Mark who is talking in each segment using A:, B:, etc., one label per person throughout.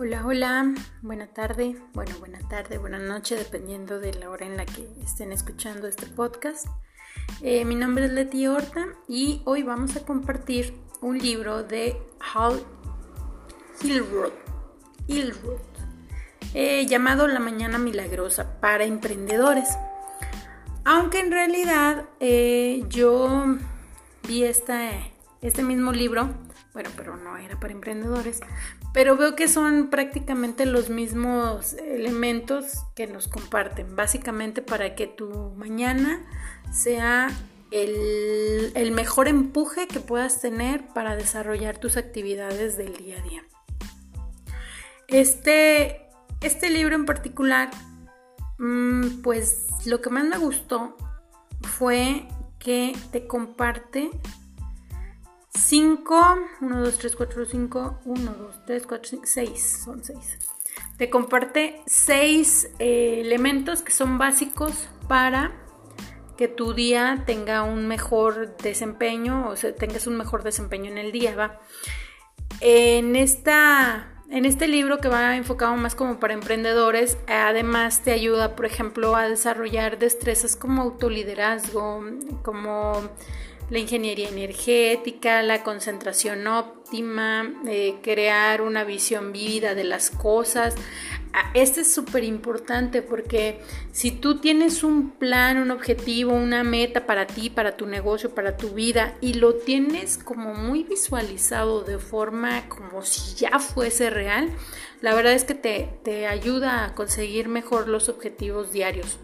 A: Hola, hola, buena tarde, bueno, buena tarde, buena noche, dependiendo de la hora en la que estén escuchando este podcast. Eh, mi nombre es Leti Horta y hoy vamos a compartir un libro de Hal Hilroth, eh, llamado La Mañana Milagrosa para Emprendedores. Aunque en realidad eh, yo vi esta, este mismo libro, bueno, pero no era para emprendedores, pero veo que son prácticamente los mismos elementos que nos comparten, básicamente para que tu mañana sea el, mejor empuje que puedas tener para desarrollar tus actividades del día a día. Este, este libro en particular, mm, pues lo que más me gustó fue que te comparte 5, 1, 2, 3, 4, 5, 1, 2, 3, 4, 5, 6, son 6. Te comparte 6 eh, elementos que son básicos para que tu día tenga un mejor desempeño o sea, tengas un mejor desempeño en el día, ¿va? En, esta, en este libro que va enfocado más como para emprendedores, además te ayuda, por ejemplo, a desarrollar destrezas como autoliderazgo, como la ingeniería energética, la concentración óptima, eh, crear una visión vívida de las cosas. Ah, este es súper importante porque si tú tienes un plan, un objetivo, una meta para ti, para tu negocio, para tu vida y lo tienes como muy visualizado de forma como si ya fuese real, la verdad es que te, te ayuda a conseguir mejor los objetivos diarios.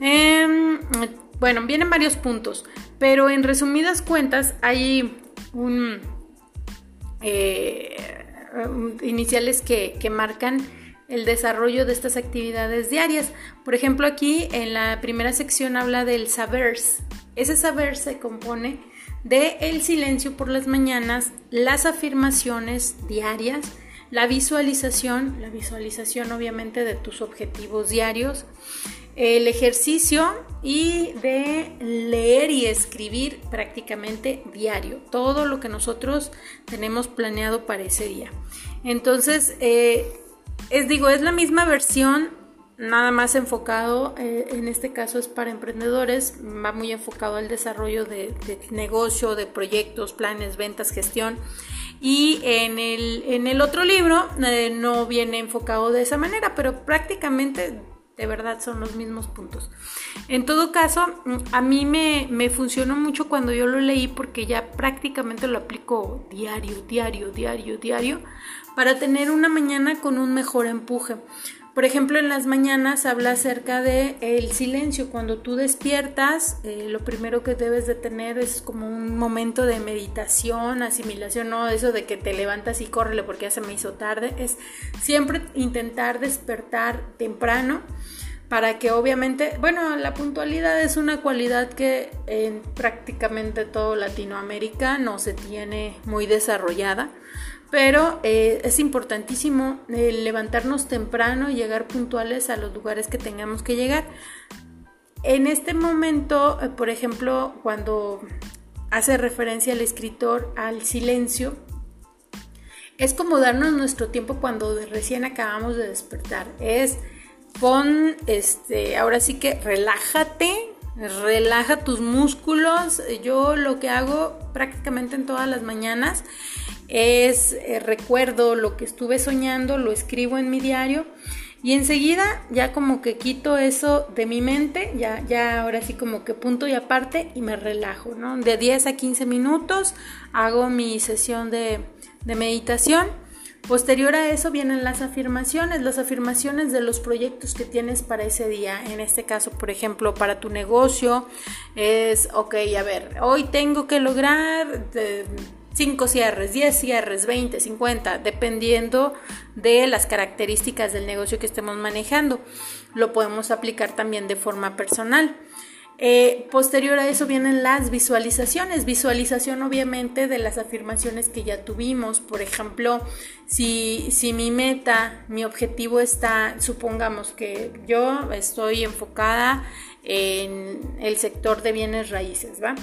A: Eh, bueno, vienen varios puntos, pero en resumidas cuentas hay un, eh, iniciales que, que marcan el desarrollo de estas actividades diarias. Por ejemplo, aquí en la primera sección habla del saber. Ese saber se compone de el silencio por las mañanas, las afirmaciones diarias, la visualización, la visualización obviamente de tus objetivos diarios, el ejercicio y de leer y escribir prácticamente diario, todo lo que nosotros tenemos planeado para ese día. Entonces, eh, es digo, es la misma versión, nada más enfocado, eh, en este caso es para emprendedores, va muy enfocado al desarrollo de, negocio, de proyectos, planes, ventas, gestión. Y en el, en el otro libro eh, no viene enfocado de esa manera, pero prácticamente de verdad son los mismos puntos. En todo caso, mm, a mí me, me, funcionó mucho cuando yo lo leí porque ya prácticamente lo aplico diario, diario, diario, diario, para tener una mañana con un mejor empuje. Por ejemplo, en las mañanas habla acerca de el silencio. Cuando tú despiertas, eh, lo primero que debes de tener es como un momento de meditación, asimilación, no eso de que te levantas y córrele porque ya se me hizo tarde. Es siempre intentar despertar temprano para que obviamente, bueno, la puntualidad es una cualidad que en prácticamente todo Latinoamérica no se tiene muy desarrollada pero eh, es importantísimo eh, levantarnos temprano y llegar puntuales a los lugares que tengamos que llegar. En este momento, eh, por ejemplo, cuando hace referencia el escritor al silencio, es como darnos nuestro tiempo cuando recién acabamos de despertar. Es pon, este, ahora sí que relájate, relaja tus músculos. Yo lo que hago prácticamente en todas las mañanas es eh, recuerdo lo que estuve soñando, lo escribo en mi diario y enseguida ya como que quito eso de mi mente, ya, ya ahora sí como que punto y aparte y me relajo, ¿no? De 10 a 15 minutos hago mi sesión de, de meditación. Posterior a eso vienen las afirmaciones, las afirmaciones de los proyectos que tienes para ese día. En este caso, por ejemplo, para tu negocio es, ok, a ver, hoy tengo que lograr... 5 cierres, 10 cierres, 20, 50, dependiendo de las características del negocio que estemos manejando. Lo podemos aplicar también de forma personal. Eh, posterior a eso vienen las visualizaciones. Visualización obviamente de las afirmaciones que ya tuvimos. Por ejemplo, si, si mi meta, mi objetivo está, supongamos que yo estoy enfocada en el sector de bienes raíces, ¿va?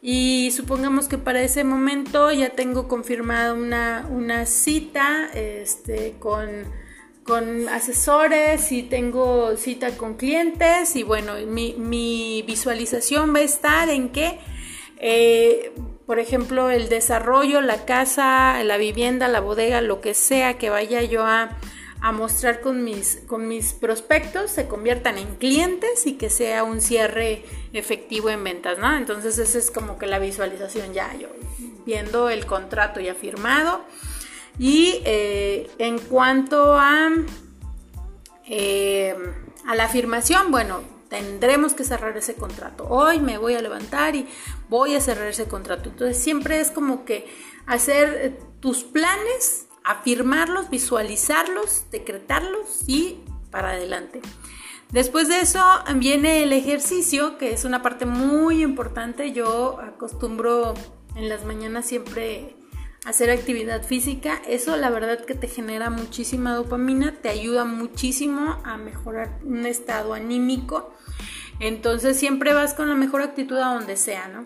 A: Y supongamos que para ese momento ya tengo confirmada una, una cita este, con, con, asesores y tengo cita con clientes y bueno, mi, mi visualización va a estar en que, eh, por ejemplo, el desarrollo, la casa, la vivienda, la bodega, lo que sea que vaya yo a a mostrar con mis, con mis prospectos se conviertan en clientes y que sea un cierre efectivo en ventas, ¿no? Entonces esa es como que la visualización ya, yo viendo el contrato ya firmado. Y eh, en cuanto a, eh, a la afirmación, bueno, tendremos que cerrar ese contrato. Hoy me voy a levantar y voy a cerrar ese contrato. Entonces siempre es como que hacer tus planes afirmarlos, visualizarlos, decretarlos y para adelante. Después de eso viene el ejercicio, que es una parte muy importante. Yo acostumbro en las mañanas siempre hacer actividad física. Eso la verdad que te genera muchísima dopamina, te ayuda muchísimo a mejorar un estado anímico. Entonces siempre vas con la mejor actitud a donde sea, ¿no?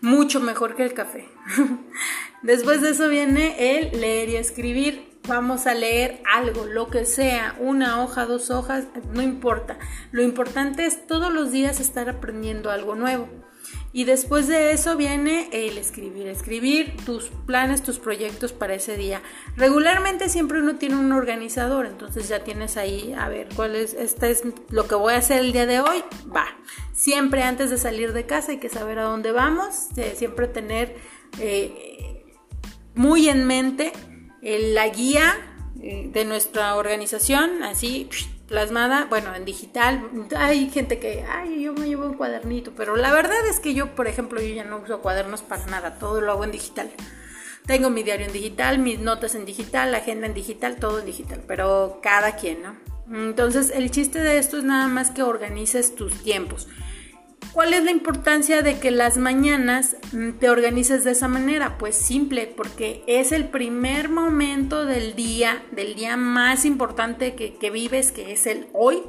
A: Mucho mejor que el café. Después de eso viene el leer y escribir. Vamos a leer algo, lo que sea, una hoja, dos hojas, no importa. Lo importante es todos los días estar aprendiendo algo nuevo. Y después de eso viene el escribir, escribir tus planes, tus proyectos para ese día. Regularmente siempre uno tiene un organizador, entonces ya tienes ahí, a ver, cuál es, este es lo que voy a hacer el día de hoy, va. Siempre antes de salir de casa hay que saber a dónde vamos, eh, siempre tener eh, muy en mente la guía eh, de nuestra organización, así plasmada, bueno, en digital. Hay gente que, ay, yo me llevo un cuadernito, pero la verdad es que yo, por ejemplo, yo ya no uso cuadernos para nada, todo lo hago en digital. Tengo mi diario en digital, mis notas en digital, la agenda en digital, todo en digital, pero cada quien, ¿no? Entonces, el chiste de esto es nada más que organices tus tiempos. ¿Cuál es la importancia de que las mañanas mm, te organices de esa manera? Pues simple, porque es el primer momento del día, del día más importante que, que vives, que es el hoy,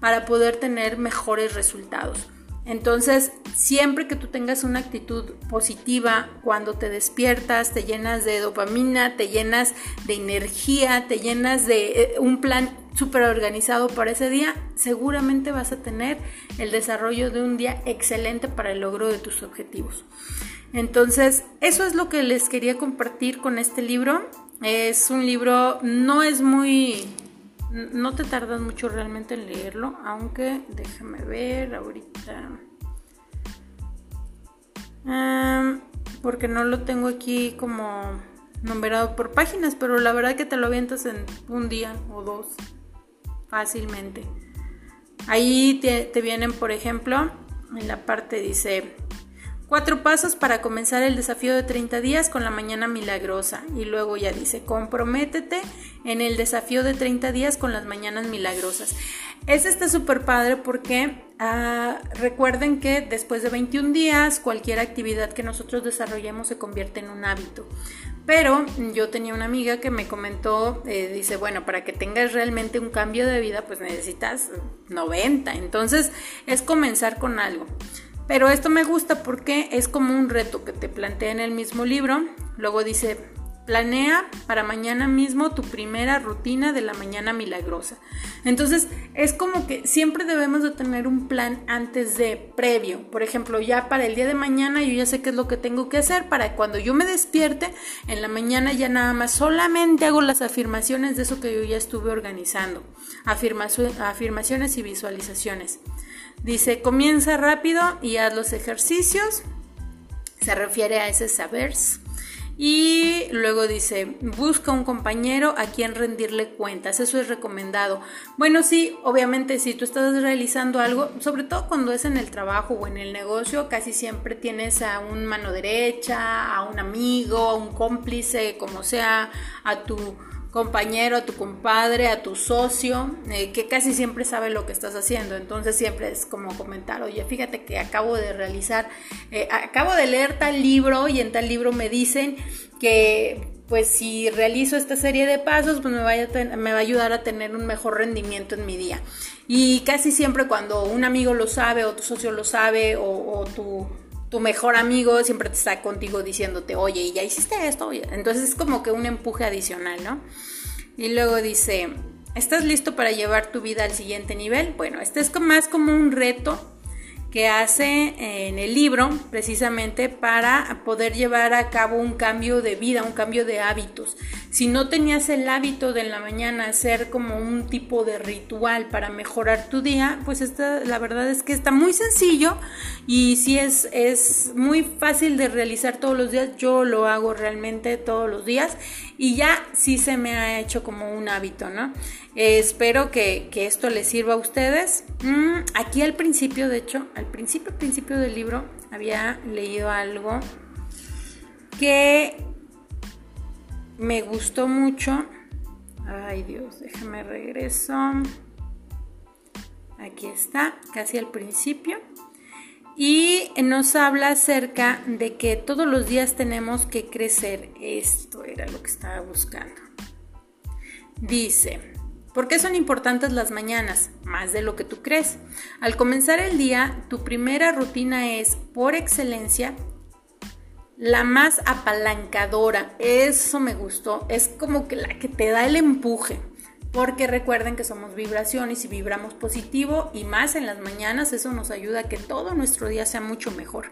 A: para poder tener mejores resultados. Entonces, siempre que tú tengas una actitud positiva, cuando te despiertas, te llenas de dopamina, te llenas de energía, te llenas de eh, un plan súper organizado para ese día, seguramente vas a tener el desarrollo de un día excelente para el logro de tus objetivos. Entonces, eso es lo que les quería compartir con este libro. Es un libro, no es muy no te tardas mucho realmente en leerlo, aunque déjame ver ahorita. porque no lo tengo aquí como numerado por páginas, pero la verdad que te lo avientas en un día o dos fácilmente. Ahí te, te vienen, por ejemplo, en la parte dice Cuatro pasos para comenzar el desafío de 30 días con la mañana milagrosa. Y luego ya dice, comprométete en el desafío de 30 días con las mañanas milagrosas. Este está súper padre porque ah, recuerden que después de 21 días cualquier actividad que nosotros desarrollemos se convierte en un hábito. Pero yo tenía una amiga que me comentó, eh, dice, bueno, para que tengas realmente un cambio de vida, pues necesitas 90. Entonces es comenzar con algo. Pero esto me gusta porque es como un reto que te plantea en el mismo libro. Luego dice, planea para mañana mismo tu primera rutina de la mañana milagrosa. Entonces es como que siempre debemos de tener un plan antes de previo. Por ejemplo, ya para el día de mañana yo ya sé qué es lo que tengo que hacer para cuando yo me despierte en la mañana ya nada más solamente hago las afirmaciones de eso que yo ya estuve organizando. afirmaciones y visualizaciones. Dice, comienza rápido y haz los ejercicios. Se refiere a ese saber. Y luego dice, busca un compañero a quien rendirle cuentas. Eso es recomendado. Bueno, sí, obviamente si tú estás realizando algo, sobre todo cuando es en el trabajo o en el negocio, casi siempre tienes a un mano derecha, a un amigo, a un cómplice, como sea, a tu compañero, a tu compadre, a tu socio, eh, que casi siempre sabe lo que estás haciendo. Entonces siempre es como comentar, oye, fíjate que acabo de realizar, eh, acabo de leer tal libro y en tal libro me dicen que pues si realizo esta serie de pasos, pues me, me va a ayudar a tener un mejor rendimiento en mi día. Y casi siempre cuando un amigo lo sabe o tu socio lo sabe o, o tu tu mejor amigo siempre te está contigo diciéndote, oye, ¿y ya hiciste esto? Entonces es como que un empuje adicional, ¿no? Y luego dice, ¿estás listo para llevar tu vida al siguiente nivel? Bueno, este es más como un reto que hace en el libro precisamente para poder llevar a cabo un cambio de vida, un cambio de hábitos. Si no tenías el hábito de la mañana hacer como un tipo de ritual para mejorar tu día, pues esta, la verdad es que está muy sencillo y si es, es muy fácil de realizar todos los días. Yo lo hago realmente todos los días y ya sí se me ha hecho como un hábito, ¿no? Eh, espero que, esto les sirva a ustedes. Mm, aquí al principio, de hecho, al principio, principio del libro, había leído algo que me gustó mucho. Ay Dios, déjame regreso. Aquí está, casi al principio. Y nos habla acerca de que todos los días tenemos que crecer. Esto era lo que estaba buscando. Dice, ¿Por qué son importantes las mañanas? Más de lo que tú crees. Al comenzar el día, tu primera rutina es, por excelencia, la más apalancadora. Eso me gustó. Es como que la que te da el empuje. Porque recuerden que somos vibraciones y vibramos positivo y más en las mañanas eso nos ayuda a que todo nuestro día sea mucho mejor.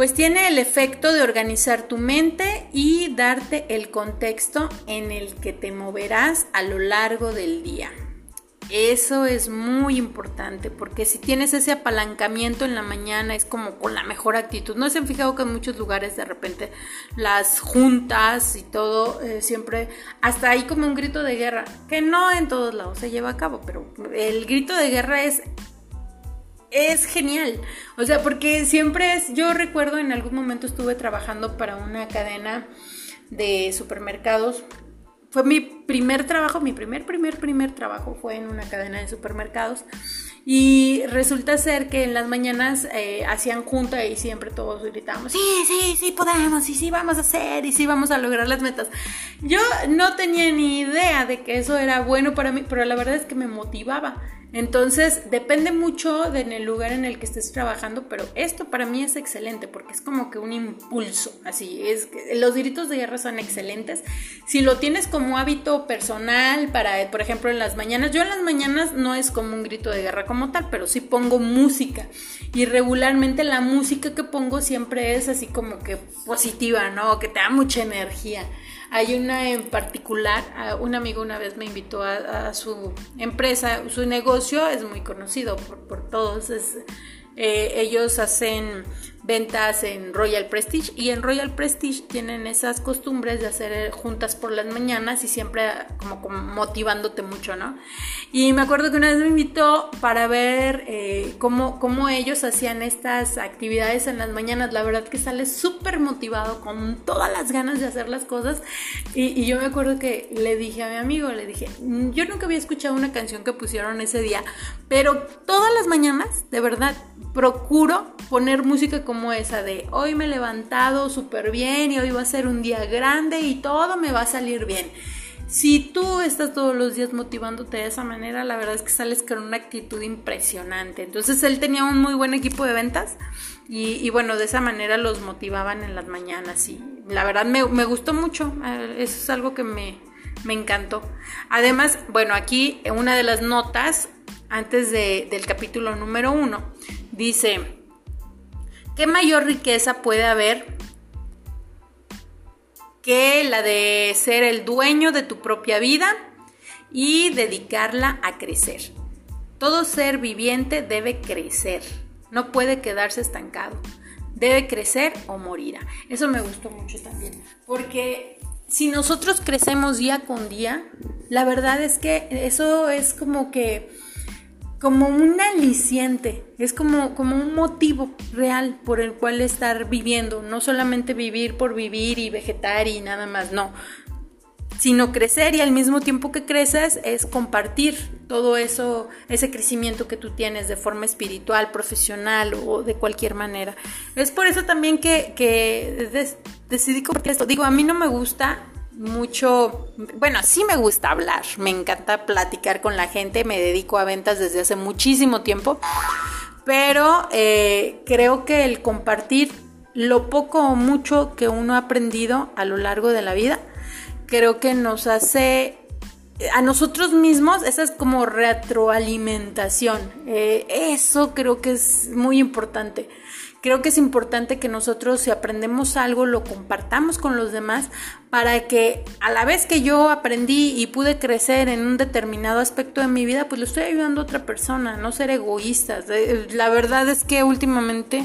A: Pues tiene el efecto de organizar tu mente y darte el contexto en el que te moverás a lo largo del día. Eso es muy importante porque si tienes ese apalancamiento en la mañana es como con la mejor actitud. No se han fijado que en muchos lugares de repente las juntas y todo eh, siempre hasta ahí como un grito de guerra que no en todos lados se lleva a cabo, pero el grito de guerra es es genial. O sea, porque siempre es, yo recuerdo en algún momento estuve trabajando para una cadena de supermercados. Fue mi primer trabajo, mi primer, primer, primer trabajo fue en una cadena de supermercados. Y resulta ser que en las mañanas eh, hacían junta y siempre todos gritábamos, sí, sí, sí podemos, y sí vamos a hacer, y sí vamos a lograr las metas. Yo no tenía ni idea de que eso era bueno para mí, pero la verdad es que me motivaba. Entonces, depende mucho de en el lugar en el que estés trabajando, pero esto para mí es excelente porque es como que un impulso, así es. Los gritos de guerra son excelentes. Si lo tienes como hábito personal para, por ejemplo, en las mañanas, yo en las mañanas no es como un grito de guerra como tal, pero sí pongo música y regularmente la música que pongo siempre es así como que positiva, ¿no? Que te da mucha energía. Hay una en particular, un amigo una vez me invitó a, su empresa, su negocio es muy conocido por, por todos, eh, ellos hacen ventas en Royal Prestige y en Royal Prestige tienen esas costumbres de hacer eh, juntas por las mañanas y siempre como, motivándote mucho, ¿no? Y me acuerdo que una vez me invitó para ver eh, cómo, cómo ellos hacían estas actividades en las mañanas. La verdad que sale súper motivado, con todas las ganas de hacer las cosas. Y, y yo me acuerdo que le dije a mi amigo, le dije, mm, yo nunca había escuchado una canción que pusieron ese día, pero todas las mañanas, de verdad, procuro poner música como esa de hoy me he levantado súper bien y hoy va a ser un día grande y todo me va a salir bien. Si tú estás todos los días motivándote de esa manera, la verdad es que sales con una actitud impresionante. Entonces él tenía un muy buen equipo de ventas y, bueno, de esa manera los motivaban en las mañanas y la verdad me, gustó mucho. Eh, eso es algo que me, me encantó. Además, bueno, aquí una de las notas antes del capítulo número uno dice, ¿Qué mayor riqueza puede haber que la de ser el dueño de tu propia vida y dedicarla a crecer? Todo ser viviente debe crecer, no puede quedarse estancado. Debe crecer o morirá. Eso me gustó mucho también, porque si nosotros crecemos día con día, la verdad es que eso es como que como un aliciente, es como, como un motivo real por el cual estar viviendo, no solamente vivir por vivir y vegetar y nada más, no, sino crecer y al mismo tiempo que creces es compartir todo eso, ese crecimiento que tú tienes de forma espiritual, profesional o de cualquier manera. Es por eso también que, que decidí compartir esto. Digo, a mí no me gusta mucho, bueno, sí me gusta hablar, me encanta platicar con la gente, me dedico a ventas desde hace muchísimo tiempo, pero eh, creo que el compartir lo poco o mucho que uno ha aprendido a lo largo de la vida, creo que nos hace a nosotros mismos, esa es como retroalimentación. Eh, eso creo que es muy importante. Creo que es importante que nosotros si aprendemos algo lo compartamos con los demás para que a la vez que yo aprendí y pude crecer en un determinado aspecto de mi vida, pues lo estoy ayudando a otra persona, no ser egoístas. Eh, la verdad es que últimamente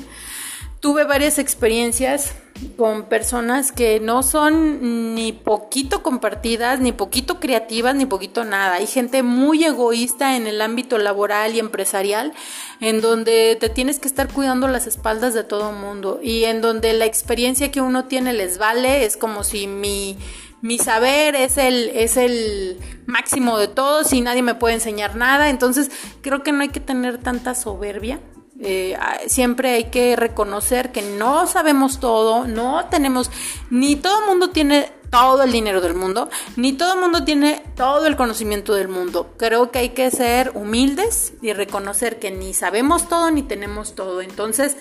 A: tuve varias experiencias con personas que no son ni poquito compartidas, ni poquito creativas, ni poquito nada. Hay gente muy egoísta en el ámbito laboral y empresarial, en donde te tienes que estar cuidando las espaldas de todo el mundo y en donde la experiencia que uno tiene les vale, es como si mi mi saber es el, es el máximo de todos y nadie me puede enseñar nada. Entonces creo que no hay que tener tanta soberbia eh, siempre hay que reconocer que no sabemos todo, no tenemos, ni todo el mundo tiene todo el dinero del mundo, ni todo el mundo tiene todo el conocimiento del mundo. Creo que hay que ser humildes y reconocer que ni sabemos todo ni tenemos todo. Entonces,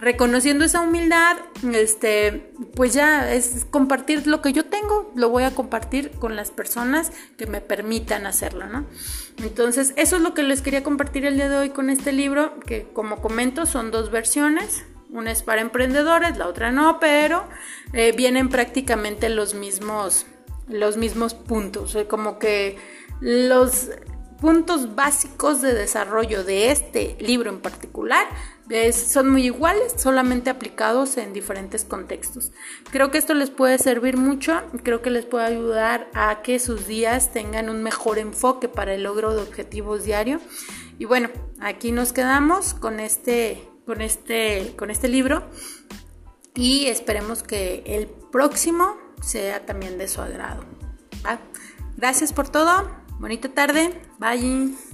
A: reconociendo esa humildad, este, pues ya es compartir lo que yo tengo, lo voy a compartir con las personas que me permitan hacerlo, ¿no? Entonces, eso es lo que les quería compartir el día de hoy con este libro, que como comento son dos versiones, una es para emprendedores, la otra no, pero eh, vienen prácticamente los mismos, los mismos puntos, como que los puntos básicos de desarrollo de este libro en particular son muy iguales, solamente aplicados en diferentes contextos. Creo que esto les puede servir mucho, creo que les puede ayudar a que sus días tengan un mejor enfoque para el logro de objetivos diarios. Y bueno, aquí nos quedamos con este, con este, con este libro y esperemos que el próximo sea también de su agrado. Gracias por todo, bonita tarde, bye.